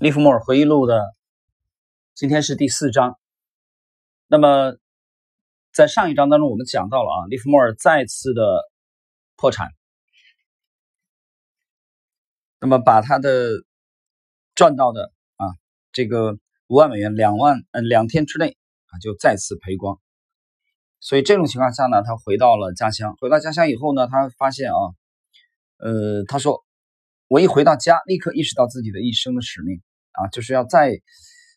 利弗莫尔回忆录的今天是第四章。那么，在上一章当中，我们讲到了啊，利弗莫尔再次的破产，那么把他的赚到的啊这个五万美元，两万嗯两天之内啊就再次赔光。所以这种情况下呢，他回到了家乡。回到家乡以后呢，他发现啊，呃，他说。我一回到家，立刻意识到自己的一生的使命啊，就是要再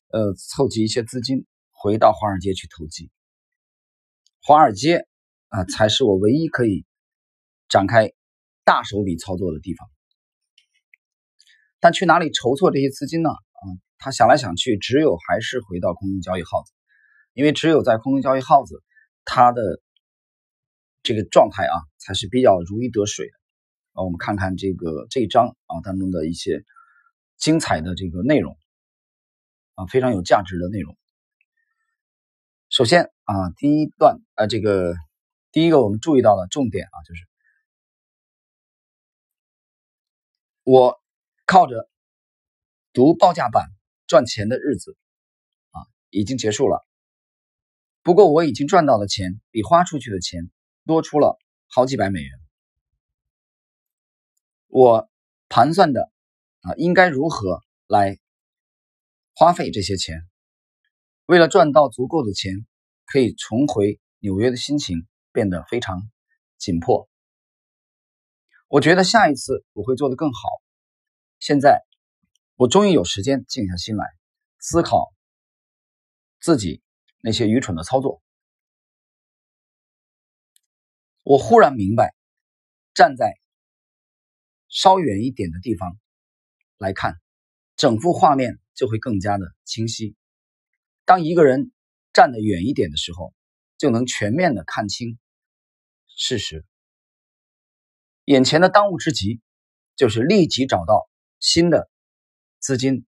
呃凑集一些资金，回到华尔街去投机。华尔街啊，才是我唯一可以展开大手笔操作的地方。但去哪里筹措这些资金呢？啊，他想来想去，只有还是回到空中交易号子，因为只有在空中交易号子，他的这个状态啊，才是比较如鱼得水的。啊，我们看看这个这一章啊当中的一些精彩的这个内容啊，非常有价值的内容。首先啊，第一段啊，这个第一个我们注意到的重点啊，就是我靠着读报价版赚钱的日子啊，已经结束了。不过我已经赚到的钱比花出去的钱多出了好几百美元。我盘算的啊，应该如何来花费这些钱？为了赚到足够的钱，可以重回纽约的心情变得非常紧迫。我觉得下一次我会做得更好。现在我终于有时间静下心来思考自己那些愚蠢的操作。我忽然明白，站在。稍远一点的地方来看，整幅画面就会更加的清晰。当一个人站得远一点的时候，就能全面的看清事实。眼前的当务之急就是立即找到新的资金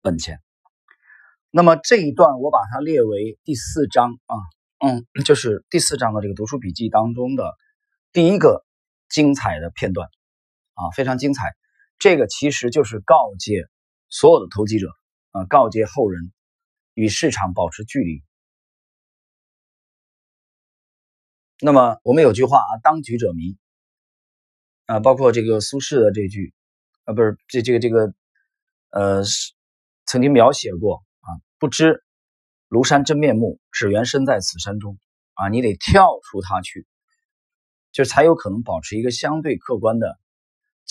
本钱。那么这一段我把它列为第四章啊，嗯，就是第四章的这个读书笔记当中的第一个精彩的片段。啊，非常精彩！这个其实就是告诫所有的投机者啊，告诫后人与市场保持距离。那么我们有句话啊，“当局者迷”，啊，包括这个苏轼的这句啊，不是这这个这个呃，曾经描写过啊，“不知庐山真面目，只缘身在此山中”。啊，你得跳出它去，就才有可能保持一个相对客观的。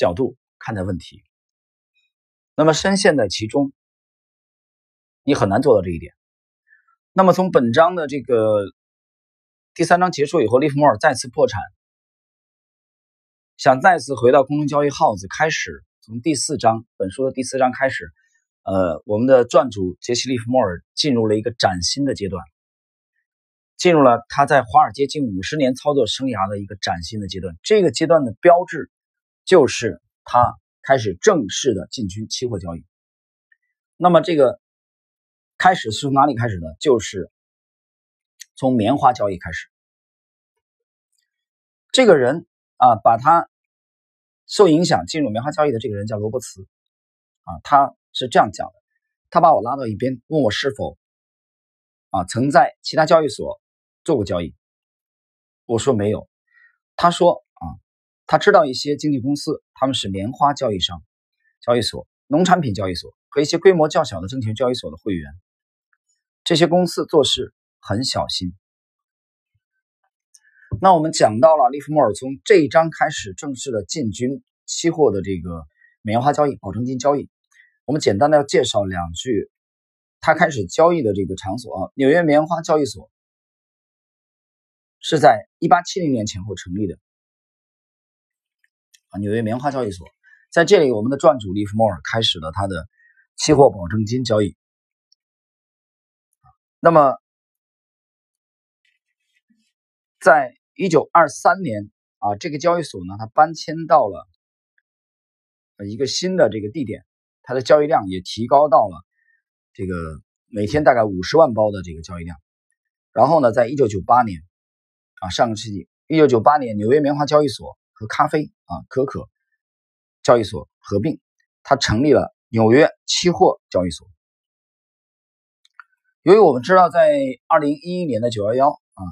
角度看待问题，那么深陷在其中，你很难做到这一点。那么从本章的这个第三章结束以后，利弗莫尔再次破产，想再次回到空中交易号子开始。从第四章本书的第四章开始，呃，我们的撰主杰西·利弗莫尔进入了一个崭新的阶段，进入了他在华尔街近五十年操作生涯的一个崭新的阶段。这个阶段的标志。就是他开始正式的进军期货交易。那么这个开始是从哪里开始呢？就是从棉花交易开始。这个人啊，把他受影响进入棉花交易的这个人叫罗伯茨啊，他是这样讲的：他把我拉到一边，问我是否啊曾在其他交易所做过交易。我说没有。他说。他知道一些经纪公司，他们是棉花交易商、交易所、农产品交易所和一些规模较小的证券交易所的会员。这些公司做事很小心。那我们讲到了利弗莫尔从这一章开始正式的进军期货的这个棉花交易、保证金交易。我们简单的要介绍两句，他开始交易的这个场所啊，纽约棉花交易所是在一八七零年前后成立的。啊，纽约棉花交易所在这里，我们的赚主利弗莫尔开始了他的期货保证金交易。那么，在一九二三年啊，这个交易所呢，它搬迁到了一个新的这个地点，它的交易量也提高到了这个每天大概五十万包的这个交易量。然后呢，在一九九八年啊，上个世纪一九九八年，纽约棉花交易所。和咖啡啊可可交易所合并，它成立了纽约期货交易所。由于我们知道，在二零一一年的九幺幺啊，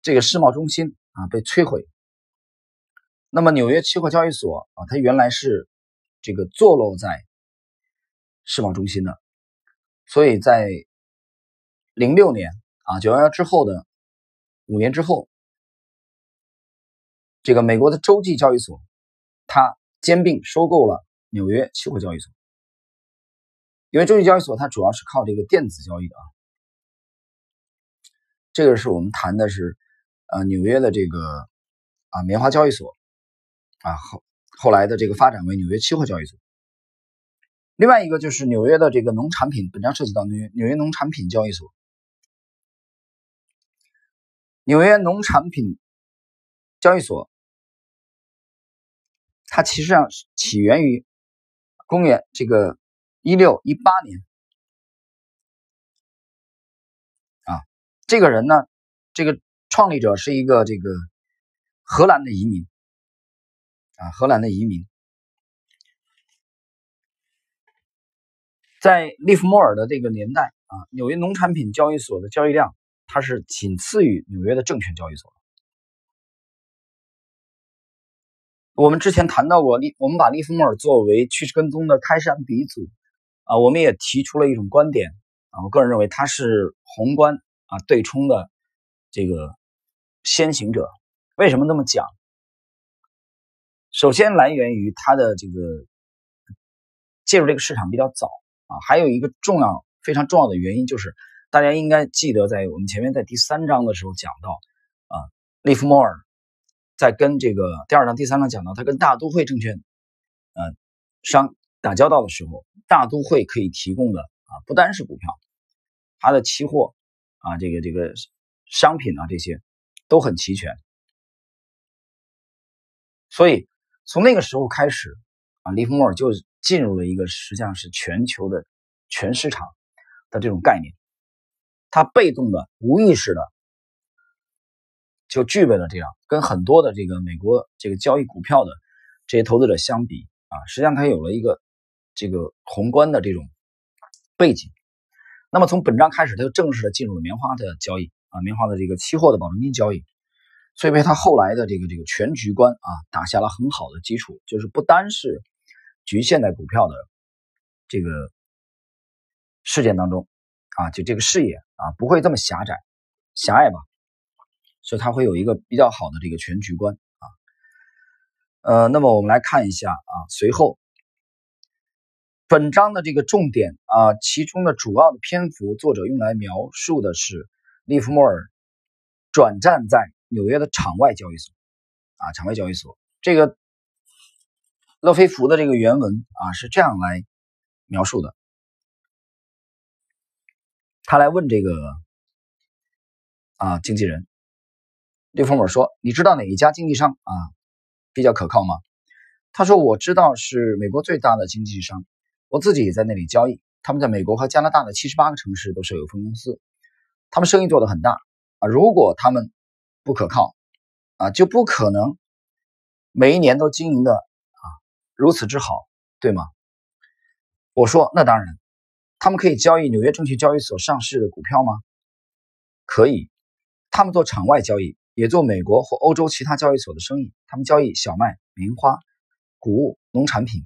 这个世贸中心啊被摧毁，那么纽约期货交易所啊，它原来是这个坐落在世贸中心的，所以在零六年啊九幺幺之后的五年之后。这个美国的洲际交易所，它兼并收购了纽约期货交易所。因为洲际交易所它主要是靠这个电子交易的啊，这个是我们谈的是，呃，纽约的这个啊棉花交易所啊后后来的这个发展为纽约期货交易所。另外一个就是纽约的这个农产品，本章涉及到纽约纽约农产品交易所，纽约农产品交易所。它其实上起源于公元这个一六一八年。啊，这个人呢，这个创立者是一个这个荷兰的移民。啊，荷兰的移民，在利弗莫尔的这个年代啊，纽约农产品交易所的交易量，它是仅次于纽约的证券交易所。我们之前谈到过利，我们把利弗莫尔作为趋势跟踪的开山鼻祖啊，我们也提出了一种观点啊，我个人认为他是宏观啊对冲的这个先行者。为什么这么讲？首先来源于他的这个介入这个市场比较早啊，还有一个重要非常重要的原因就是大家应该记得，在我们前面在第三章的时候讲到啊，利弗莫尔。在跟这个第二章、第三章讲到他跟大都会证券，呃，商打交道的时候，大都会可以提供的啊，不单是股票，它的期货啊，这个这个商品啊，这些都很齐全。所以从那个时候开始啊，利弗莫尔就进入了一个实际上是全球的全市场的这种概念，他被动的、无意识的。就具备了这样，跟很多的这个美国这个交易股票的这些投资者相比啊，实际上它有了一个这个宏观的这种背景。那么从本章开始，他就正式的进入了棉花的交易啊，棉花的这个期货的保证金交易，所以为他后来的这个这个全局观啊打下了很好的基础。就是不单是局限在股票的这个事件当中啊，就这个视野啊不会这么狭窄狭隘吧。所以它会有一个比较好的这个全局观啊，呃，那么我们来看一下啊，随后。本章的这个重点啊，其中的主要的篇幅，作者用来描述的是利弗莫尔转战在纽约的场外交易所。啊，场外交易所。这个勒菲弗的这个原文啊是这样来描述的，他来问这个啊经纪人。利弗莫尔说：“你知道哪一家经纪商啊比较可靠吗？”他说：“我知道是美国最大的经纪商，我自己也在那里交易。他们在美国和加拿大的七十八个城市都设有分公司，他们生意做得很大啊。如果他们不可靠啊，就不可能每一年都经营的啊如此之好，对吗？”我说：“那当然，他们可以交易纽约证券交易所上市的股票吗？可以，他们做场外交易。”也做美国或欧洲其他交易所的生意，他们交易小麦、棉花、谷物、农产品，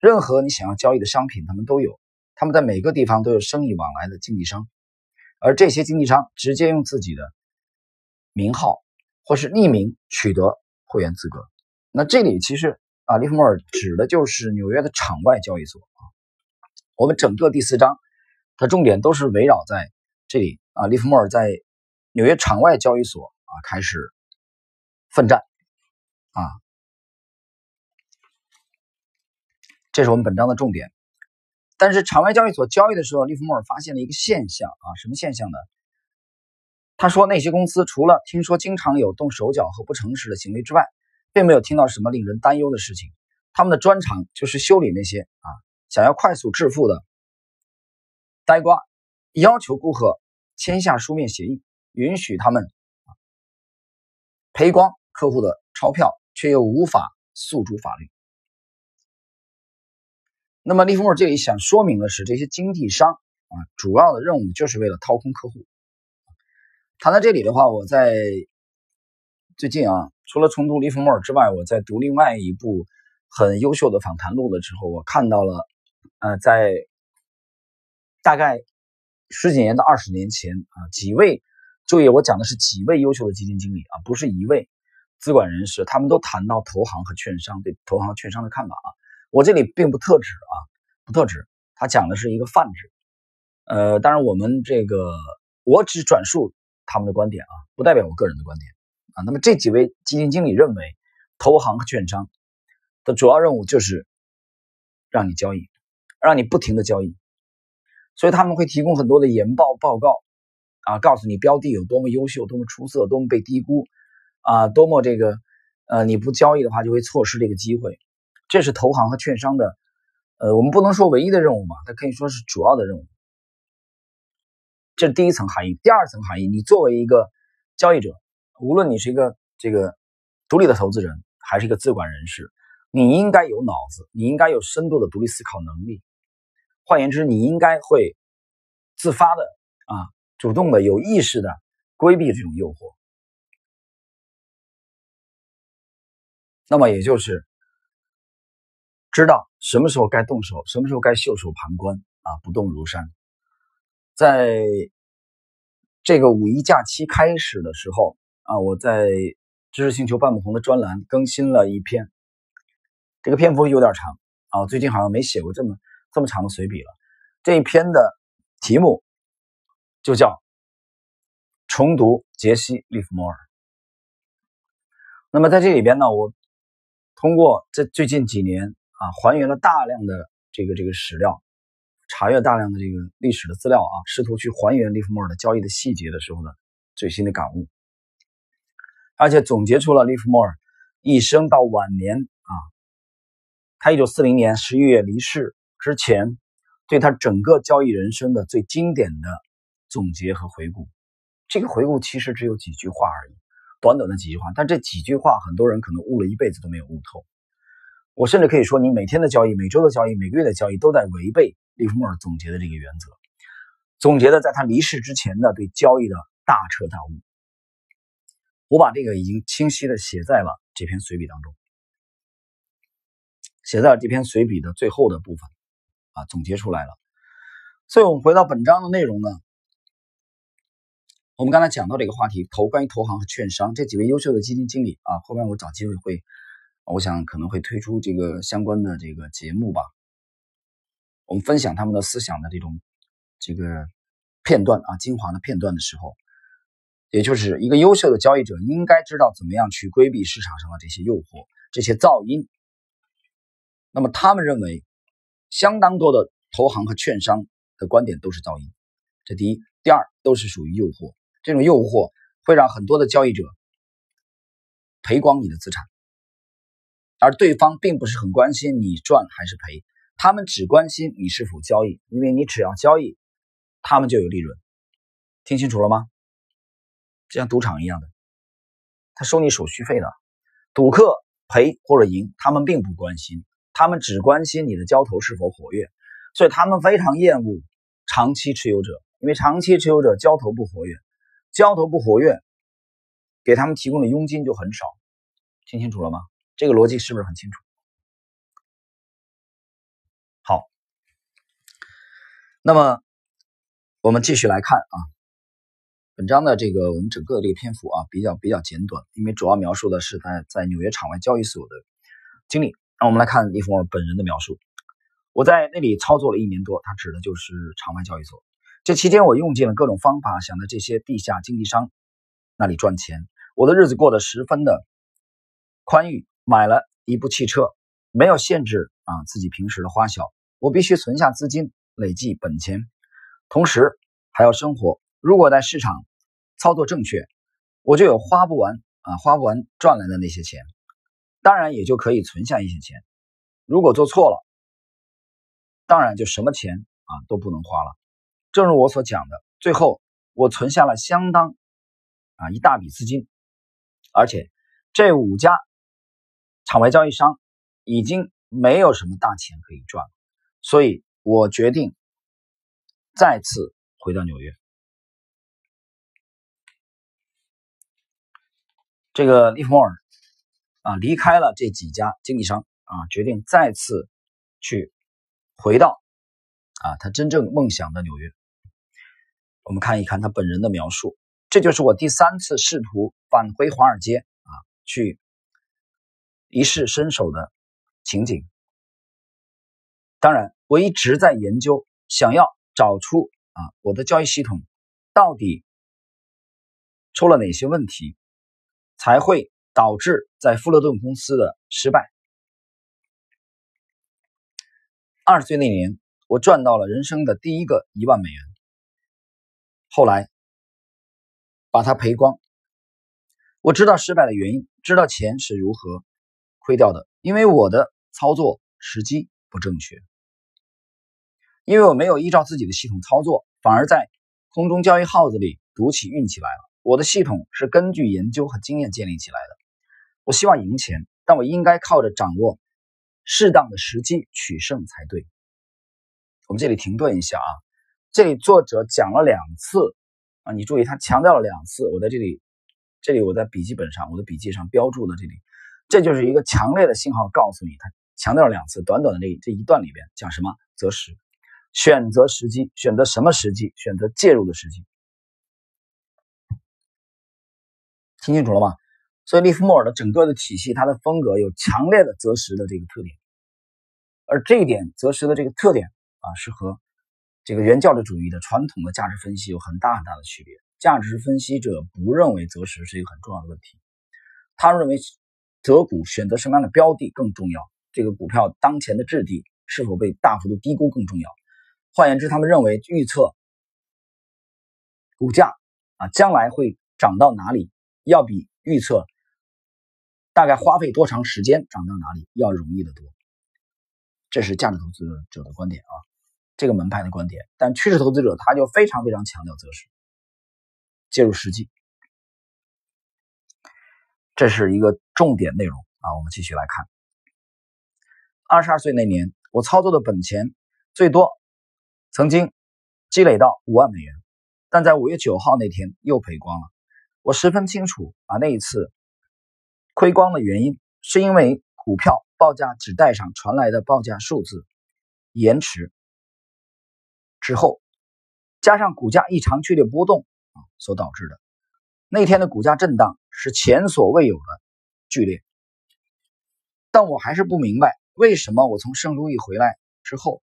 任何你想要交易的商品，他们都有。他们在每个地方都有生意往来的经纪商，而这些经纪商直接用自己的名号或是匿名取得会员资格。那这里其实啊，利弗莫尔指的就是纽约的场外交易所啊。我们整个第四章，它重点都是围绕在这里啊，利弗莫尔在纽约场外交易所。啊，开始奋战啊！这是我们本章的重点。但是场外交易所交易的时候，利弗莫尔发现了一个现象啊，什么现象呢？他说，那些公司除了听说经常有动手脚和不诚实的行为之外，并没有听到什么令人担忧的事情。他们的专长就是修理那些啊想要快速致富的呆瓜，要求顾客签下书面协议，允许他们。赔光客户的钞票，却又无法诉诸法律。那么利弗莫尔这里想说明的是，这些经纪商啊，主要的任务就是为了掏空客户。谈到这里的话，我在最近啊，除了重读利弗莫尔之外，我在读另外一部很优秀的访谈录的时候，我看到了，呃，在大概十几年到二十年前啊，几位，注意我讲的是几位优秀的基金经理啊，不是一位资管人士，他们都谈到投行和券商对投行、券商的看法啊。我这里并不特指啊，不特指，他讲的是一个泛指。呃，当然我们这个我只转述他们的观点啊，不代表我个人的观点啊。那么这几位基金经理认为，投行和券商的主要任务就是让你交易，让你不停的交易，所以他们会提供很多的研报报告啊，告诉你标的有多么优秀、多么出色、多么被低估啊，多么这个呃你不交易的话就会错失这个机会。这是投行和券商的，呃，我们不能说唯一的任务吧，它可以说是主要的任务。这是第一层含义。第二层含义，你作为一个交易者，无论你是一个这个独立的投资人，还是一个资管人士，你应该有脑子，你应该有深度的独立思考能力。换言之，你应该会自发的啊，主动的、有意识的规避这种诱惑。那么也就是。知道什么时候该动手，什么时候该袖手旁观啊，不动如山。在这个五一假期开始的时候啊，我在知识星球半不红的专栏更新了一篇，这个篇幅有点长啊，最近好像没写过这么这么长的随笔了。这一篇的题目就叫《重读杰西·利弗莫尔》。那么在这里边呢，我通过这最近几年。啊，还原了大量的这个这个史料，查阅大量的这个历史的资料啊，试图去还原利弗莫尔的交易的细节的时候呢，最新的感悟，而且总结出了利弗莫尔一生到晚年啊，他一九四零年十一月离世之前，对他整个交易人生的最经典的总结和回顾。这个回顾其实只有几句话而已，短短的几句话，但这几句话很多人可能悟了一辈子都没有悟透。我甚至可以说，你每天的交易、每周的交易、每个月的交易，都在违背利弗莫尔总结的这个原则，总结的在他离世之前的对交易的大彻大悟。我把这个已经清晰的写在了这篇随笔当中，写在了这篇随笔的最后的部分，啊，总结出来了。所以，我们回到本章的内容呢，我们刚才讲到这个话题，投关于投行和券商这几位优秀的基金经理啊，后面我找机会会。我想可能会推出这个相关的这个节目吧，我们分享他们的思想的这种这个片段啊，精华的片段的时候，也就是一个优秀的交易者应该知道怎么样去规避市场上的这些诱惑、这些噪音。那么他们认为，相当多的投行和券商的观点都是噪音，这第一；第二，都是属于诱惑，这种诱惑会让很多的交易者赔光你的资产。而对方并不是很关心你赚还是赔，他们只关心你是否交易，因为你只要交易，他们就有利润。听清楚了吗？就像赌场一样的，他收你手续费的，赌客赔或者赢，他们并不关心，他们只关心你的交投是否活跃，所以他们非常厌恶长期持有者，因为长期持有者交投不活跃，交投不活跃，给他们提供的佣金就很少。听清楚了吗？这个逻辑是不是很清楚？好，那么我们继续来看啊，本章的这个我们整个的这个篇幅啊比较比较简短，因为主要描述的是在在纽约场外交易所的经历。那我们来看利弗莫尔本人的描述：我在那里操作了一年多，他指的就是场外交易所。这期间我用尽了各种方法，想在这些地下经纪商那里赚钱。我的日子过得十分的宽裕。买了一部汽车，没有限制啊自己平时的花销，我必须存下资金，累计本钱，同时还要生活。如果在市场操作正确，我就有花不完啊花不完赚来的那些钱，当然也就可以存下一些钱。如果做错了，当然就什么钱啊都不能花了。正如我所讲的，最后我存下了相当啊一大笔资金，而且这五家。场外交易商已经没有什么大钱可以赚，所以我决定再次回到纽约。这个利弗莫尔啊，离开了这几家经纪商啊，决定再次去回到啊他真正梦想的纽约。我们看一看他本人的描述，这就是我第三次试图返回华尔街啊，去一试身手的情景。当然，我一直在研究，想要找出啊我的交易系统到底出了哪些问题，才会导致在富勒顿公司的失败。二十岁那年，我赚到了人生的第一个一万美元，后来把它赔光。我知道失败的原因，知道钱是如何亏掉的，因为我的操作时机不正确。因为我没有依照自己的系统操作，反而在空中交易号子里赌起运气来了。我的系统是根据研究和经验建立起来的。我希望赢钱，但我应该靠着掌握适当的时机取胜才对。我们这里停顿一下啊，这里作者讲了两次啊，你注意他强调了两次。我在这里，这里我在笔记本上，我的笔记上标注的这里，这就是一个强烈的信号，告诉你他强调了两次。短短的这这一段里边讲什么？择时。选择时机，选择什么时机？选择介入的时机，听清楚了吗？所以利弗莫尔的整个的体系，它的风格有强烈的择时的这个特点，而这一点择时的这个特点啊，是和这个原教旨主义的传统的价值分析有很大很大的区别。价值分析者不认为择时是一个很重要的问题，他认为择股选择什么样的标的更重要，这个股票当前的质地是否被大幅度低估更重要。换言之，他们认为预测股价啊将来会涨到哪里，要比预测大概花费多长时间涨到哪里要容易得多。这是价值投资者的观点啊，这个门派的观点。但趋势投资者他就非常非常强调择时，介入时机，这是一个重点内容啊。我们继续来看，二十二岁那年，我操作的本钱最多。曾经积累到五万美元，但在五月九号那天又赔光了。我十分清楚啊，那一次亏光的原因是因为股票报价纸带上传来的报价数字延迟之后，加上股价异常剧烈波动啊所导致的。那天的股价震荡是前所未有的剧烈，但我还是不明白为什么我从圣路易回来之后。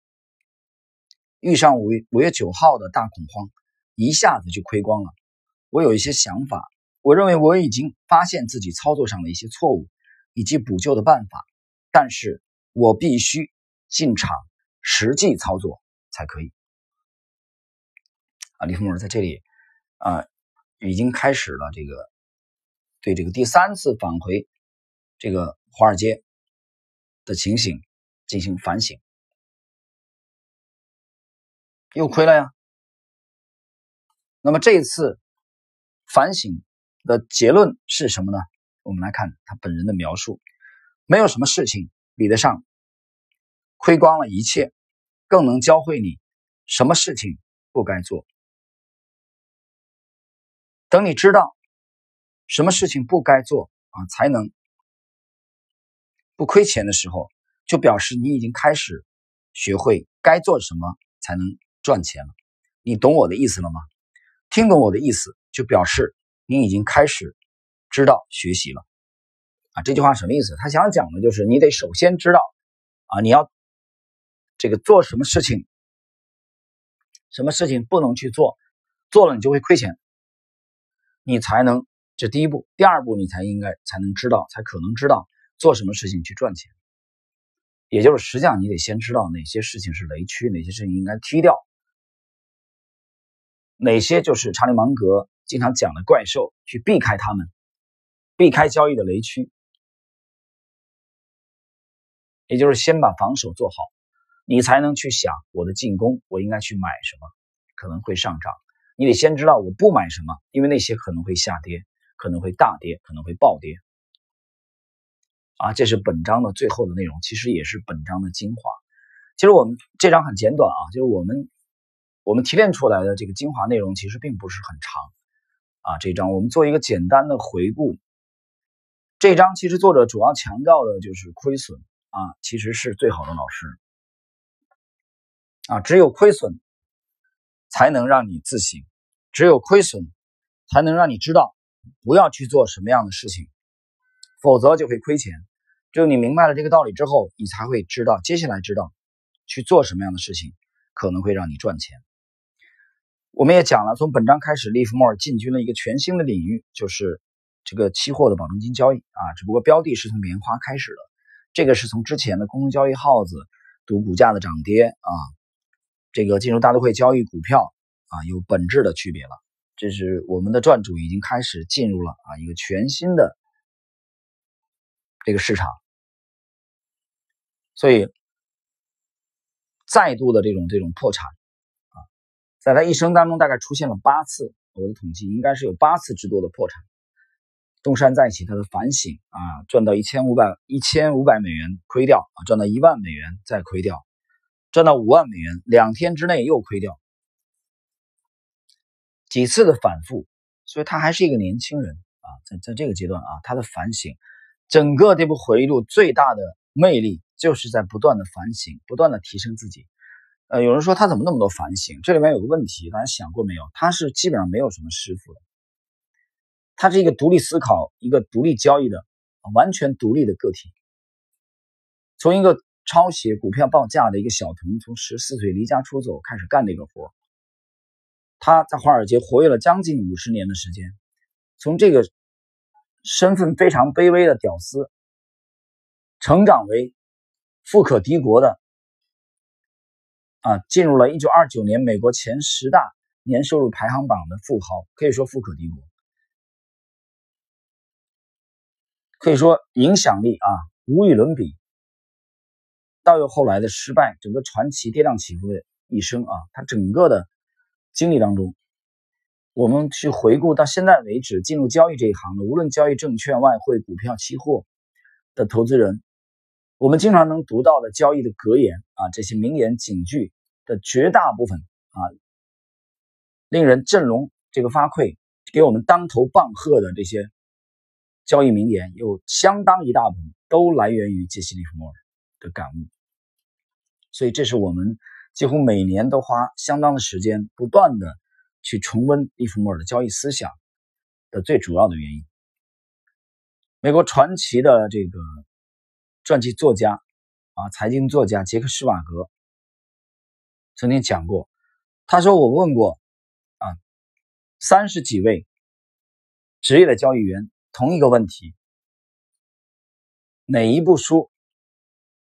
遇上五月五月九号的大恐慌，一下子就亏光了。我有一些想法，我认为我已经发现自己操作上的一些错误，以及补救的办法，但是我必须进场实际操作才可以。啊，李峰尔在这里啊，已经开始了这个对这个第三次返回这个华尔街的情形进行反省。又亏了呀。那么这一次反省的结论是什么呢？我们来看他本人的描述：没有什么事情比得上亏光了一切，更能教会你什么事情不该做。等你知道什么事情不该做啊，才能不亏钱的时候，就表示你已经开始学会该做什么才能。赚钱了，你懂我的意思了吗？听懂我的意思，就表示你已经开始知道学习了啊！这句话什么意思？他想讲的就是你得首先知道啊，你要这个做什么事情，什么事情不能去做，做了你就会亏钱，你才能这第一步，第二步你才应该才能知道，才可能知道做什么事情去赚钱。也就是实际上你得先知道哪些事情是雷区，哪些事情应该踢掉。哪些就是查理芒格经常讲的怪兽，去避开他们，避开交易的雷区，也就是先把防守做好，你才能去想我的进攻，我应该去买什么，可能会上涨。你得先知道我不买什么，因为那些可能会下跌，可能会大跌，可能会暴跌。啊，这是本章的最后的内容，其实也是本章的精华。其实我们这章很简短啊，就是我们我们提炼出来的这个精华内容其实并不是很长啊。这章我们做一个简单的回顾。这章其实作者主要强调的就是亏损啊，其实是最好的老师啊，只有亏损才能让你自省，只有亏损才能让你知道不要去做什么样的事情，否则就会亏钱。只有你明白了这个道理之后，你才会知道接下来知道。去做什么样的事情可能会让你赚钱？我们也讲了，从本章开始，利弗莫尔进军了一个全新的领域，就是这个期货的保证金交易啊。只不过标的是从棉花开始的，这个是从之前的公共交易号子赌股价的涨跌啊，这个进入大都会交易股票啊，有本质的区别了。这是我们的赚主已经开始进入了啊一个全新的这个市场，所以。再度的这种这种破产啊，在他一生当中大概出现了八次，我的统计应该是有八次之多的破产。东山再起，他的反省啊，赚到一千五百一千五百美元亏掉啊，赚到一万美元再亏掉，赚到五万美元两天之内又亏掉，几次的反复，所以他还是一个年轻人啊，在在这个阶段啊，他的反省，整个这部回忆录最大的魅力。就是在不断的反省，不断的提升自己。呃，有人说他怎么那么多反省？这里面有个问题，大家想过没有？他是基本上没有什么师傅的，他是一个独立思考、一个独立交易的、完全独立的个体。从一个抄写股票报价的一个小童，从十四岁离家出走开始干这个活他在华尔街活跃了将近五十年的时间，从这个身份非常卑微的屌丝，成长为。富可敌国的啊，进入了一九二九年美国前十大年收入排行榜的富豪，可以说富可敌国，可以说影响力啊无与伦比。到有后来的失败，整个传奇跌宕起伏的一生啊，他整个的经历当中，我们去回顾到现在为止进入交易这一行的，无论交易证券、外汇、股票、期货的投资人。我们经常能读到的交易的格言啊，这些名言警句的绝大部分啊，令人振聋这个发聩，给我们当头棒喝的这些交易名言，有相当一大部分都来源于杰西·利弗莫尔的感悟。所以，这是我们几乎每年都花相当的时间，不断的去重温利弗莫尔的交易思想的最主要的原因。美国传奇的这个。传记作家啊，财经作家杰克施瓦格曾经讲过，他说：“我问过啊三十几位职业的交易员同一个问题，哪一部书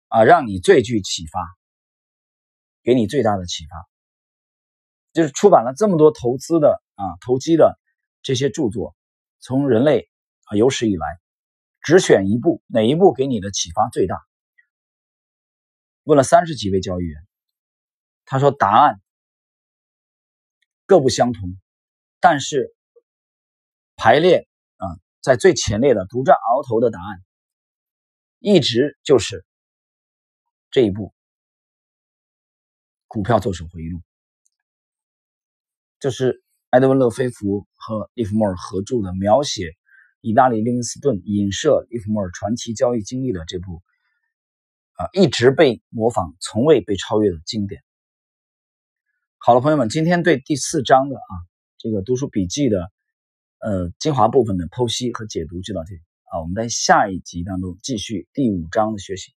啊让你最具启发，给你最大的启发？就是出版了这么多投资的啊投机的这些著作，从人类啊有史以来。”只选一部，哪一部给你的启发最大？问了三十几位交易员，他说答案各不相同，但是排列啊，在最前列的独占鳌头的答案，一直就是这一部《股票作手回忆录》，这是埃德温·勒菲弗和利弗莫尔合著的描写。意大利利文斯顿影射利弗莫尔传奇交易经历的这部啊，一直被模仿、从未被超越的经典。好了，朋友们，今天对第四章的啊这个读书笔记的呃精华部分的剖析和解读就到这里啊，我们在下一集当中继续第五章的学习。